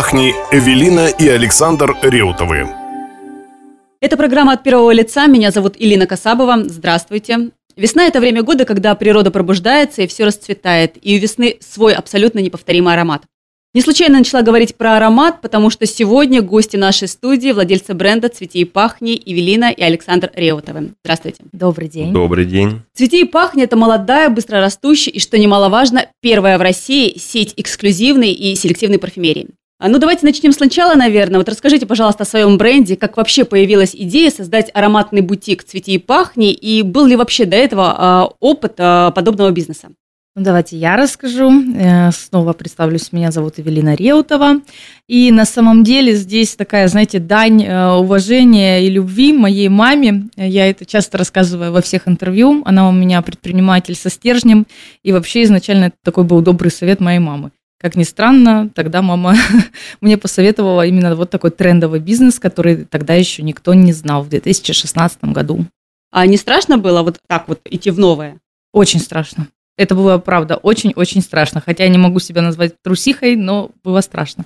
пахни» Эвелина и Александр Реутовы. Это программа «От первого лица». Меня зовут Илина Касабова. Здравствуйте. Весна – это время года, когда природа пробуждается и все расцветает. И у весны свой абсолютно неповторимый аромат. Не случайно начала говорить про аромат, потому что сегодня гости нашей студии – владельцы бренда «Цвети и пахни» Эвелина и Александр Реутовы. Здравствуйте. Добрый день. Добрый день. «Цвети и пахни» – это молодая, быстрорастущая и, что немаловажно, первая в России сеть эксклюзивной и селективной парфюмерии. А, ну, давайте начнем сначала, наверное. Вот расскажите, пожалуйста, о своем бренде, как вообще появилась идея создать ароматный бутик «Цвети и пахни», и был ли вообще до этого а, опыт а, подобного бизнеса? Ну, давайте я расскажу. Э, снова представлюсь. Меня зовут Эвелина Реутова. И на самом деле здесь такая, знаете, дань э, уважения и любви моей маме. Я это часто рассказываю во всех интервью. Она у меня предприниматель со стержнем. И вообще изначально такой был добрый совет моей мамы. Как ни странно, тогда мама мне посоветовала именно вот такой трендовый бизнес, который тогда еще никто не знал в 2016 году. А не страшно было вот так вот идти в новое? Очень страшно. Это было, правда, очень-очень страшно. Хотя я не могу себя назвать трусихой, но было страшно.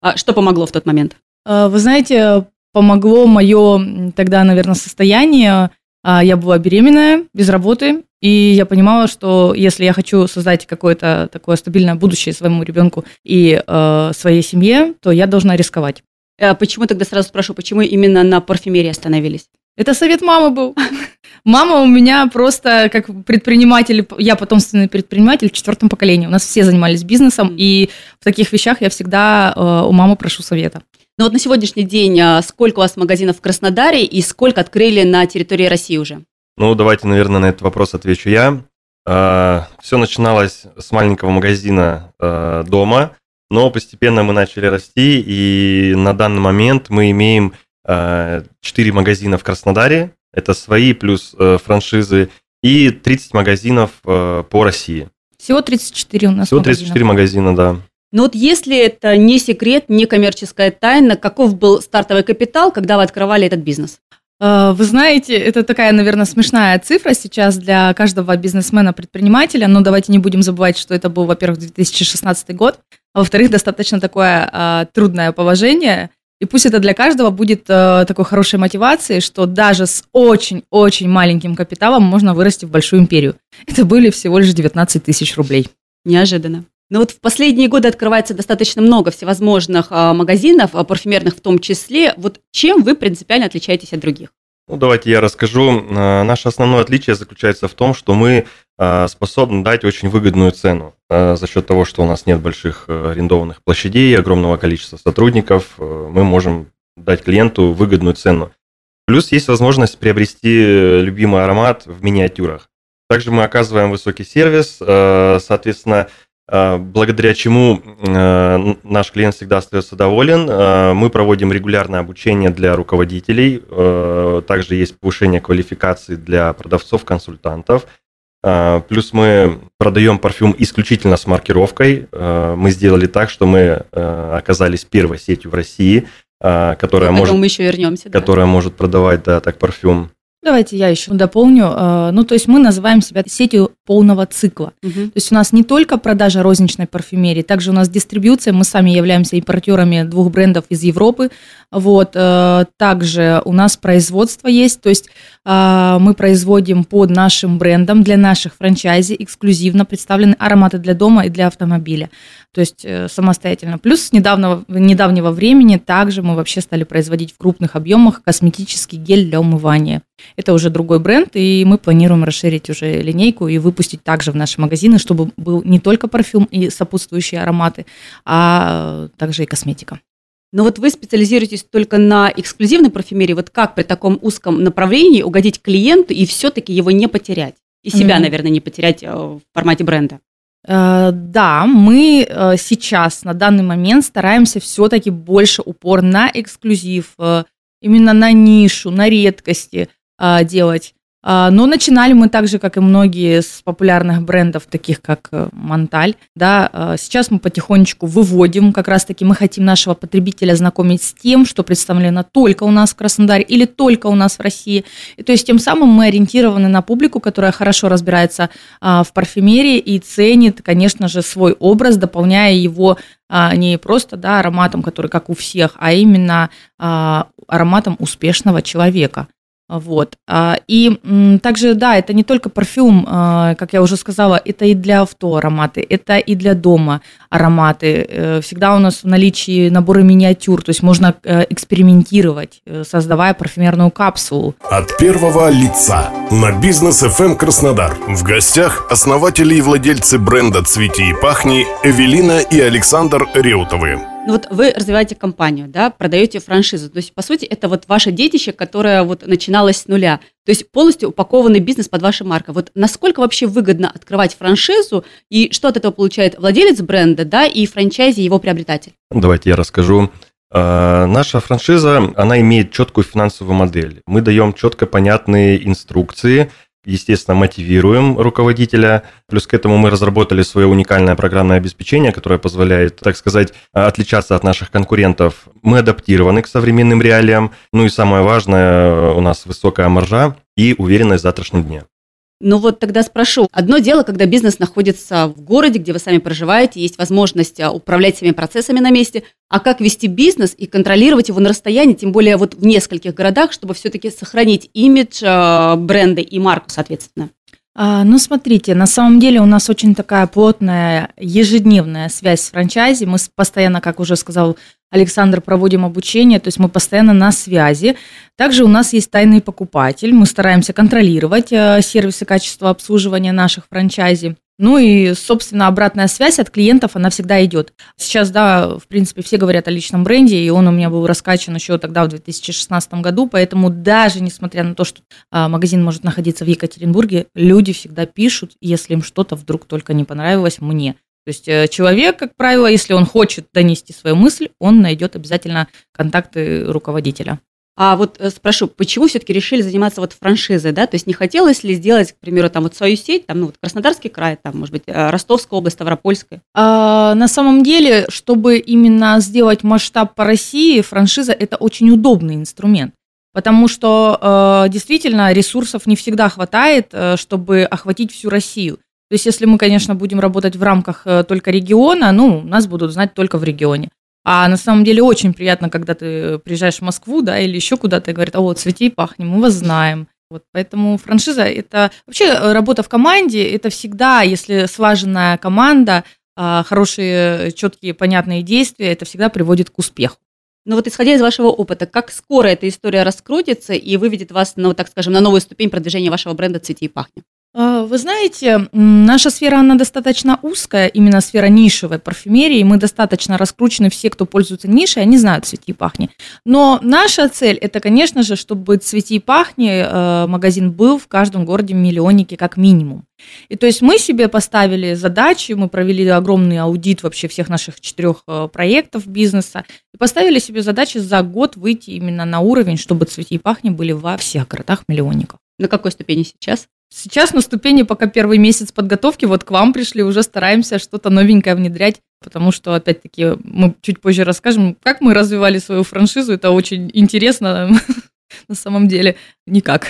А что помогло в тот момент? А, вы знаете, помогло мое тогда, наверное, состояние. А, я была беременная, без работы, и я понимала, что если я хочу создать какое-то такое стабильное будущее своему ребенку и э, своей семье, то я должна рисковать. А почему тогда сразу спрашиваю, почему именно на парфюмерии остановились? Это совет мамы был. Мама у меня просто как предприниматель, я потомственный предприниматель в четвертом поколении. У нас все занимались бизнесом, и в таких вещах я всегда э, у мамы прошу совета. Ну вот на сегодняшний день а, сколько у вас магазинов в Краснодаре и сколько открыли на территории России уже? Ну, давайте, наверное, на этот вопрос отвечу я. А, Все начиналось с маленького магазина а, дома, но постепенно мы начали расти, и на данный момент мы имеем 4 магазина в Краснодаре, это свои плюс э, франшизы, и 30 магазинов э, по России. Всего 34 у нас Всего 34 магазина, да. Но вот если это не секрет, не коммерческая тайна, каков был стартовый капитал, когда вы открывали этот бизнес? Э, вы знаете, это такая, наверное, смешная цифра сейчас для каждого бизнесмена-предпринимателя, но давайте не будем забывать, что это был, во-первых, 2016 год, а во-вторых, достаточно такое э, трудное положение, и пусть это для каждого будет э, такой хорошей мотивацией, что даже с очень-очень маленьким капиталом можно вырасти в большую империю. Это были всего лишь 19 тысяч рублей. Неожиданно. Но вот в последние годы открывается достаточно много всевозможных а, магазинов, а, парфюмерных в том числе. Вот чем вы принципиально отличаетесь от других? Ну, давайте я расскажу. А, наше основное отличие заключается в том, что мы способны дать очень выгодную цену за счет того, что у нас нет больших арендованных площадей, огромного количества сотрудников. Мы можем дать клиенту выгодную цену. Плюс есть возможность приобрести любимый аромат в миниатюрах. Также мы оказываем высокий сервис, соответственно, благодаря чему э, наш клиент всегда остается доволен. Э, мы проводим регулярное обучение для руководителей, также есть повышение квалификации для продавцов, консультантов. Плюс мы продаем парфюм исключительно с маркировкой. Мы сделали так, что мы оказались первой сетью в России, которая, может, мы еще вернемся, которая да. может продавать да, так парфюм Давайте я еще дополню. Э, ну, то есть мы называем себя сетью полного цикла. Угу. То есть у нас не только продажа розничной парфюмерии, также у нас дистрибьюция. Мы сами являемся импортерами двух брендов из Европы. Вот. Э, также у нас производство есть. То есть э, мы производим под нашим брендом для наших франчайзи эксклюзивно представлены ароматы для дома и для автомобиля. То есть самостоятельно. Плюс с недавнего, недавнего времени также мы вообще стали производить в крупных объемах косметический гель для умывания. Это уже другой бренд, и мы планируем расширить уже линейку и выпустить также в наши магазины, чтобы был не только парфюм и сопутствующие ароматы, а также и косметика. Но вот вы специализируетесь только на эксклюзивной парфюмерии. Вот как при таком узком направлении угодить клиенту и все-таки его не потерять? И себя, mm-hmm. наверное, не потерять э, в формате бренда? Э, да, мы э, сейчас на данный момент стараемся все-таки больше упор на эксклюзив, э, именно на нишу, на редкости делать. А, но начинали мы так же, как и многие с популярных брендов, таких как э, Монталь. Да, а, сейчас мы потихонечку выводим, как раз-таки мы хотим нашего потребителя знакомить с тем, что представлено только у нас в Краснодаре или только у нас в России. И то есть тем самым мы ориентированы на публику, которая хорошо разбирается а, в парфюмерии и ценит, конечно же, свой образ, дополняя его не просто да, ароматом, который как у всех, а именно ароматом успешного человека. Вот. А, и также, да, это не только парфюм, а, как я уже сказала, это и для авто ароматы, это и для дома ароматы. Э, всегда у нас в наличии наборы миниатюр, то есть можно э, экспериментировать, э, создавая парфюмерную капсулу. От первого лица на бизнес FM эм Краснодар. В гостях основатели и владельцы бренда «Цвети и пахни» Эвелина и Александр Реутовы. Ну вот вы развиваете компанию, да, продаете франшизу. То есть, по сути, это вот ваше детище, которое вот начиналось с нуля. То есть полностью упакованный бизнес под вашу марку. Вот насколько вообще выгодно открывать франшизу и что от этого получает владелец бренда, да, и франчайзи его приобретатель? Давайте я расскажу. А, наша франшиза, она имеет четкую финансовую модель. Мы даем четко понятные инструкции, естественно, мотивируем руководителя. Плюс к этому мы разработали свое уникальное программное обеспечение, которое позволяет, так сказать, отличаться от наших конкурентов. Мы адаптированы к современным реалиям. Ну и самое важное, у нас высокая маржа и уверенность в завтрашнем дне. Ну вот тогда спрошу. Одно дело, когда бизнес находится в городе, где вы сами проживаете, есть возможность а, управлять всеми процессами на месте, а как вести бизнес и контролировать его на расстоянии, тем более вот в нескольких городах, чтобы все-таки сохранить имидж а, бренда и марку, соответственно? А, ну, смотрите, на самом деле у нас очень такая плотная ежедневная связь с франчайзи. Мы постоянно, как уже сказал Александр, проводим обучение, то есть мы постоянно на связи. Также у нас есть тайный покупатель. Мы стараемся контролировать э, сервисы качества обслуживания наших франчайзи. Ну и, собственно, обратная связь от клиентов, она всегда идет. Сейчас, да, в принципе, все говорят о личном бренде, и он у меня был раскачан еще тогда, в 2016 году, поэтому даже несмотря на то, что а, магазин может находиться в Екатеринбурге, люди всегда пишут, если им что-то вдруг только не понравилось мне. То есть э, человек, как правило, если он хочет донести свою мысль, он найдет обязательно контакты руководителя. А вот э, спрошу, почему все-таки решили заниматься вот франшизой, да? То есть не хотелось ли сделать, к примеру, там вот свою сеть, там, ну, вот Краснодарский край, там, может быть, э, Ростовская область, Ставропольская? А, на самом деле, чтобы именно сделать масштаб по России, франшиза – это очень удобный инструмент. Потому что э, действительно ресурсов не всегда хватает, чтобы охватить всю Россию. То есть, если мы, конечно, будем работать в рамках э, только региона, ну, нас будут знать только в регионе. А на самом деле очень приятно, когда ты приезжаешь в Москву, да, или еще куда-то, и говорят, о, вот цвети и пахнем, мы вас знаем. Вот, поэтому франшиза – это вообще э, работа в команде, это всегда, если слаженная команда, а, хорошие, четкие, понятные действия, это всегда приводит к успеху. Ну вот исходя из вашего опыта, как скоро эта история раскрутится и выведет вас, ну, так скажем, на новую ступень продвижения вашего бренда «Цвети и пахни»? А, вы знаете, наша сфера, она достаточно узкая, именно сфера нишевой парфюмерии. Мы достаточно раскручены, все, кто пользуется нишей, они знают «Цвети и пахни». Но наша цель – это, конечно же, чтобы «Цвети и пахни» э, магазин был в каждом городе-миллионнике как минимум. И то есть мы себе поставили задачи, мы провели огромный аудит вообще всех наших четырех э, проектов бизнеса и поставили себе задачи за год выйти именно на уровень, чтобы «Цвети и пахни» были во всех городах-миллионниках. На какой ступени сейчас? Сейчас на ступени, пока первый месяц подготовки, вот к вам пришли, уже стараемся что-то новенькое внедрять, потому что, опять-таки, мы чуть позже расскажем, как мы развивали свою франшизу, это очень интересно на самом деле. Никак.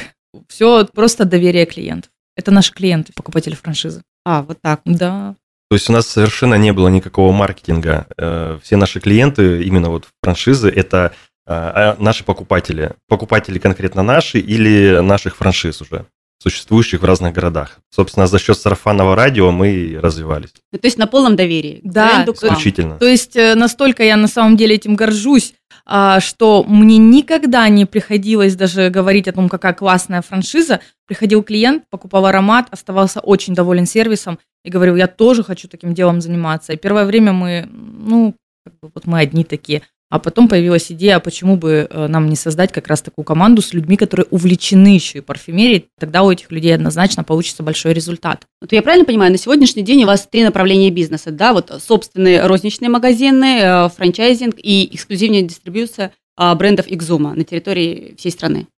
Все просто доверие клиентов. Это наши клиенты, покупатели франшизы. А, вот так. Да. То есть у нас совершенно не было никакого маркетинга. Э, все наши клиенты, именно вот франшизы, это э, а наши покупатели. Покупатели конкретно наши или наших франшиз уже существующих в разных городах. Собственно, за счет сарафанного радио мы и развивались. Ну, то есть на полном доверии. Да, исключительно. То есть э, настолько я на самом деле этим горжусь, а, что мне никогда не приходилось даже говорить о том, какая классная франшиза. Приходил клиент, покупал аромат, оставался очень доволен сервисом и говорил, я тоже хочу таким делом заниматься. И первое время мы, ну, как бы вот мы одни такие. А потом появилась идея, а почему бы э, нам не создать как раз такую команду с людьми, которые увлечены еще и парфюмерией, тогда у этих людей однозначно получится большой результат. Вот я правильно понимаю, на сегодняшний день у вас три направления бизнеса, да, вот собственные розничные магазины, э, франчайзинг и эксклюзивная дистрибьюция а, брендов Exuma на территории всей страны?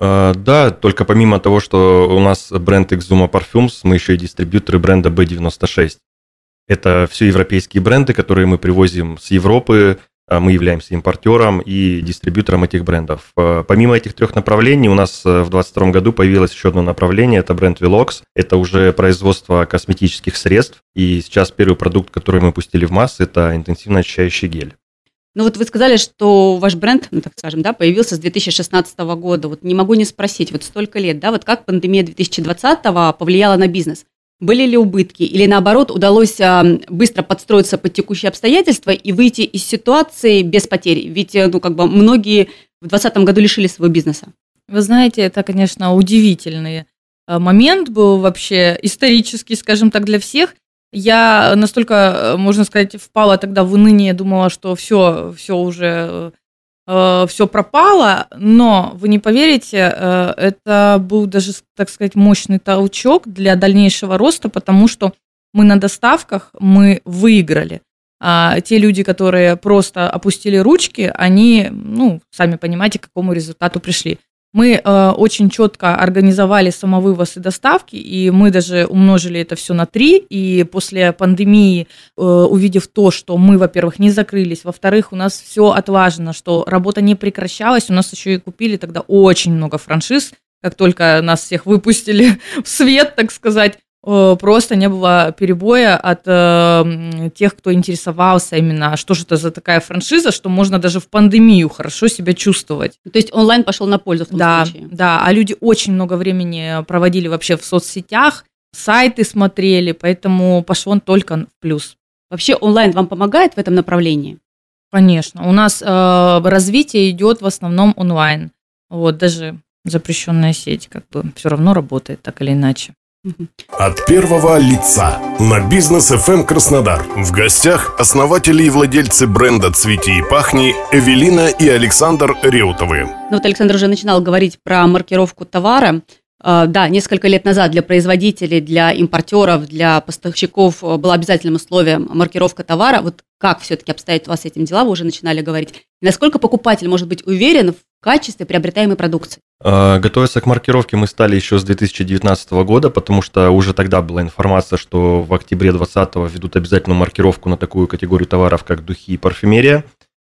А, да, только помимо того, что у нас бренд Exuma Parfums, мы еще и дистрибьюторы бренда B96. Это все европейские бренды, которые мы привозим с Европы, мы являемся импортером и дистрибьютором этих брендов. А, помимо этих трех направлений, у нас э, в 2022 году появилось еще одно направление, это бренд Velox. Это уже производство косметических средств. И сейчас первый продукт, который мы пустили в массы, это интенсивно очищающий гель. Ну вот вы сказали, что ваш бренд, ну так скажем, да, появился с 2016 года. Вот не могу не спросить, вот столько лет, да, вот как пандемия 2020 повлияла на бизнес? Были ли убытки? Или наоборот, удалось а, быстро подстроиться под текущие обстоятельства и выйти из ситуации без потерь? Ведь, э, ну, как бы многие в 2020 году лишили своего бизнеса. Вы знаете, это, конечно, удивительный э, момент был вообще исторический, скажем так, для всех. Я настолько, э, можно сказать, впала тогда в уныние, думала, что все, все уже э, все пропало, но вы не поверите, э, это был даже, так сказать, мощный толчок для дальнейшего роста, потому что мы на доставках мы выиграли. А те люди, которые просто опустили ручки, они, ну, сами понимаете, к какому результату пришли. Мы э, очень четко организовали самовывоз и доставки, и мы даже умножили это все на три. И после пандемии, э, увидев то, что мы, во-первых, не закрылись, во-вторых, у нас все отлажено, что работа не прекращалась, у нас еще и купили тогда очень много франшиз, как только нас всех выпустили в свет, так сказать, просто не было перебоя от э, тех, кто интересовался именно, что же это за такая франшиза, что можно даже в пандемию хорошо себя чувствовать. То есть онлайн пошел на пользу в том да, случае? Да, а люди очень много времени проводили вообще в соцсетях, сайты смотрели, поэтому пошел он только в плюс. Вообще онлайн вам помогает в этом направлении? Конечно, у нас э, развитие идет в основном онлайн. Вот даже запрещенная сеть как бы все равно работает так или иначе. От первого лица на бизнес FM эм Краснодар. В гостях основатели и владельцы бренда «Цвети и пахни» Эвелина и Александр Реутовы. Ну вот Александр уже начинал говорить про маркировку товара. А, да, несколько лет назад для производителей, для импортеров, для поставщиков э, было обязательным условием маркировка товара. Вот как все-таки обстоят у вас с этим дела, вы уже начинали говорить. Насколько покупатель может быть уверен в качестве приобретаемой продукции? А, готовиться к маркировке мы стали еще с 2019 года, потому что уже тогда была информация, что в октябре 2020 ведут обязательную маркировку на такую категорию товаров, как духи и парфюмерия.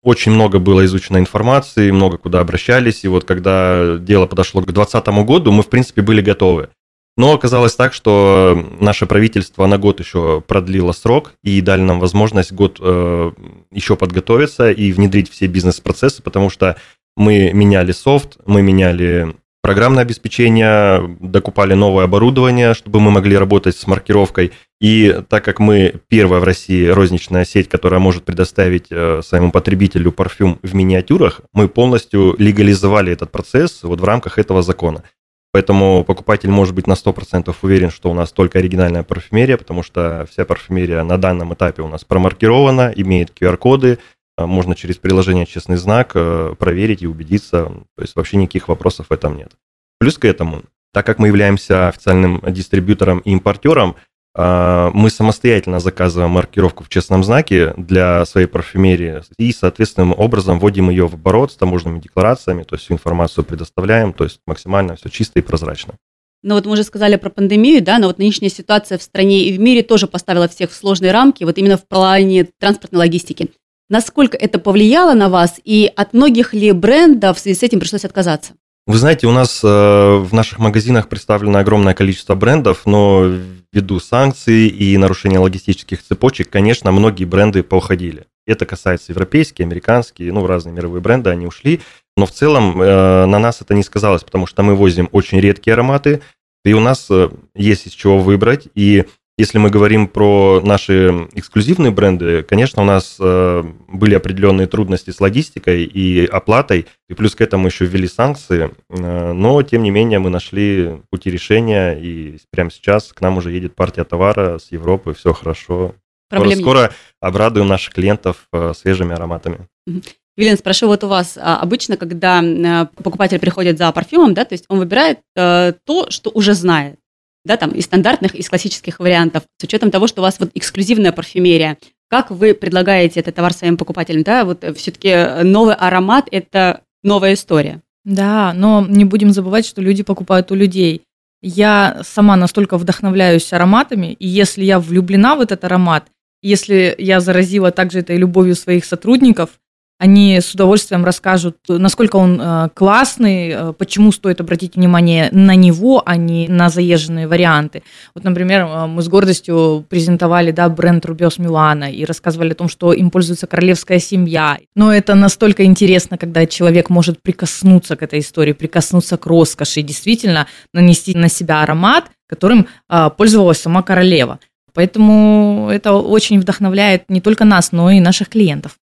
Очень много было изучено информации, много куда обращались, и вот когда дело подошло к 2020 году, мы, в принципе, были готовы. Но оказалось так, что наше правительство на год еще продлило срок и дали нам возможность год э, еще подготовиться и внедрить все бизнес-процессы, потому что мы меняли софт, мы меняли программное обеспечение, докупали новое оборудование, чтобы мы могли работать с маркировкой. И так как мы первая в России розничная сеть, которая может предоставить э, своему потребителю парфюм в миниатюрах, мы полностью легализовали этот процесс вот в рамках этого закона. Поэтому покупатель может быть на 100% уверен, что у нас только оригинальная парфюмерия, потому что вся парфюмерия на данном этапе у нас промаркирована, имеет QR-коды, можно через приложение «Честный знак» э, проверить и убедиться. То есть вообще никаких вопросов в этом нет. Плюс к этому, так как мы являемся официальным дистрибьютором и импортером, а, мы самостоятельно заказываем маркировку в честном знаке для своей парфюмерии и, соответственным образом, вводим ее в оборот с таможенными декларациями, то есть всю информацию предоставляем, то есть максимально все чисто и прозрачно. Ну вот мы уже сказали про пандемию, да, но вот нынешняя ситуация в стране и в мире тоже поставила всех в сложные рамки, вот именно в плане транспортной логистики. Насколько это повлияло на вас и от многих ли брендов в связи с этим пришлось отказаться? Вы знаете, у нас э, в наших магазинах представлено огромное количество брендов, но ввиду санкций и нарушения логистических цепочек, конечно, многие бренды поуходили. Это касается европейские, американские, ну, разные мировые бренды, они ушли. Но в целом э, на нас это не сказалось, потому что мы возим очень редкие ароматы, и у нас э, есть из чего выбрать. И если мы говорим про наши эксклюзивные бренды, конечно, у нас э, были определенные трудности с логистикой и оплатой, и плюс к этому еще ввели санкции, э, но, тем не менее, мы нашли пути решения, и прямо сейчас к нам уже едет партия товара с Европы, все хорошо. Проблем скоро, скоро обрадуем наших клиентов э, свежими ароматами. Евелина, спрошу вот у вас, а, обычно, когда покупатель приходит за парфюмом, да, то есть он выбирает э, то, что уже знает, да, там, из стандартных, из классических вариантов, с учетом того, что у вас вот эксклюзивная парфюмерия. Как вы предлагаете этот товар своим покупателям, да, вот все-таки новый аромат – это новая история. Да, но не будем забывать, что люди покупают у людей. Я сама настолько вдохновляюсь ароматами, и если я влюблена в этот аромат, если я заразила также этой любовью своих сотрудников, они с удовольствием расскажут, насколько он э, классный, э, почему стоит обратить внимание на него, а не на заезженные варианты. Вот, например, э, мы с гордостью презентовали да, бренд Рубиос Милана и рассказывали о том, что им пользуется королевская семья. Но это настолько интересно, когда человек может прикоснуться к этой истории, прикоснуться к роскоши и действительно нанести на себя аромат, которым пользовалась сама королева. Поэтому это очень вдохновляет не только нас, но и наших клиентов.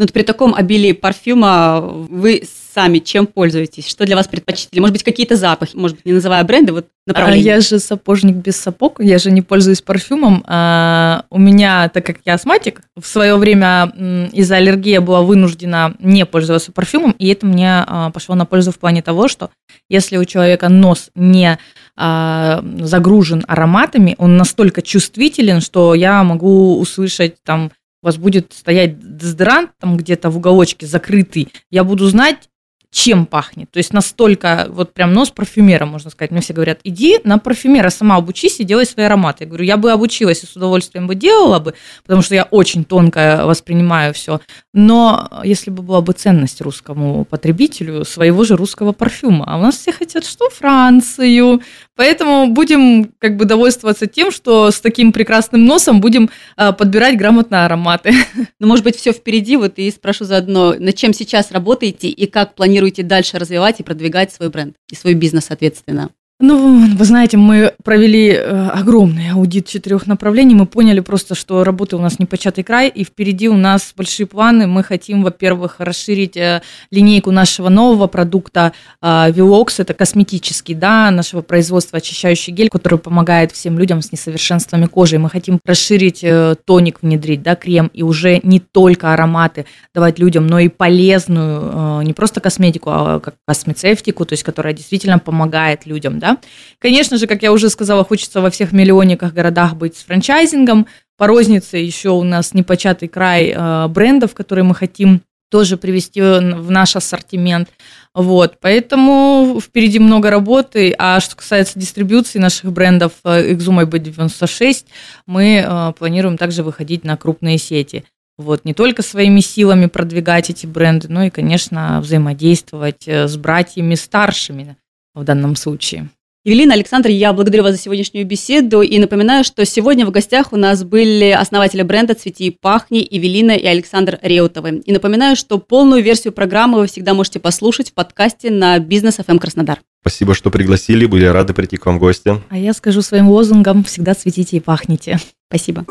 Но вот при таком обилии парфюма вы сами чем пользуетесь? Что для вас предпочтительно? Может быть, какие-то запахи, может быть, не называя бренды, вот направления? А я же сапожник без сапог, я же не пользуюсь парфюмом. А у меня, так как я астматик, в свое время из-за аллергии была вынуждена не пользоваться парфюмом, и это мне а, пошло на пользу в плане того, что если у человека нос не а, загружен ароматами, он настолько чувствителен, что я могу услышать там у вас будет стоять дезодорант там где-то в уголочке закрытый, я буду знать, чем пахнет. То есть настолько, вот прям нос парфюмера, можно сказать. Мне все говорят, иди на парфюмера, сама обучись и делай свои ароматы. Я говорю, я бы обучилась и с удовольствием бы делала бы, потому что я очень тонко воспринимаю все. Но если бы была бы ценность русскому потребителю своего же русского парфюма, а у нас все хотят что? Францию. Поэтому будем как бы довольствоваться тем, что с таким прекрасным носом будем а, подбирать грамотно ароматы. Ну, может быть, все впереди, вот и спрошу заодно, над чем сейчас работаете и как планируете дальше развивать и продвигать свой бренд и свой бизнес, соответственно? Ну, вы знаете, мы провели э, огромный аудит четырех направлений. Мы поняли просто, что работы у нас не початый край, и впереди у нас большие планы. Мы хотим, во-первых, расширить э, линейку нашего нового продукта э, Vilox. Это косметический, да, нашего производства очищающий гель, который помогает всем людям с несовершенствами кожи. Мы хотим расширить тоник внедрить, да, крем, и уже не только ароматы давать людям, но и полезную, не просто косметику, а как космецевтику, то есть которая действительно помогает людям, да, Конечно же, как я уже сказала, хочется во всех миллионниках городах быть с франчайзингом. По рознице еще у нас непочатый край э, брендов, которые мы хотим тоже привести в наш ассортимент. Вот, поэтому впереди много работы. А что касается дистрибуции наших брендов Exuma B96, мы э, планируем также выходить на крупные сети. Вот, не только своими силами продвигать эти бренды, но и, конечно, взаимодействовать э, с братьями старшими в данном случае. Евелина, Александр, я благодарю вас за сегодняшнюю беседу и напоминаю, что сегодня в гостях у нас были основатели бренда «Цвети и пахни» Евелина и Александр Реутовы. И напоминаю, что полную версию программы вы всегда можете послушать в подкасте на «Бизнес ФМ Краснодар». Спасибо, что пригласили, были рады прийти к вам в гости. А я скажу своим лозунгом «Всегда цветите и пахните». Спасибо.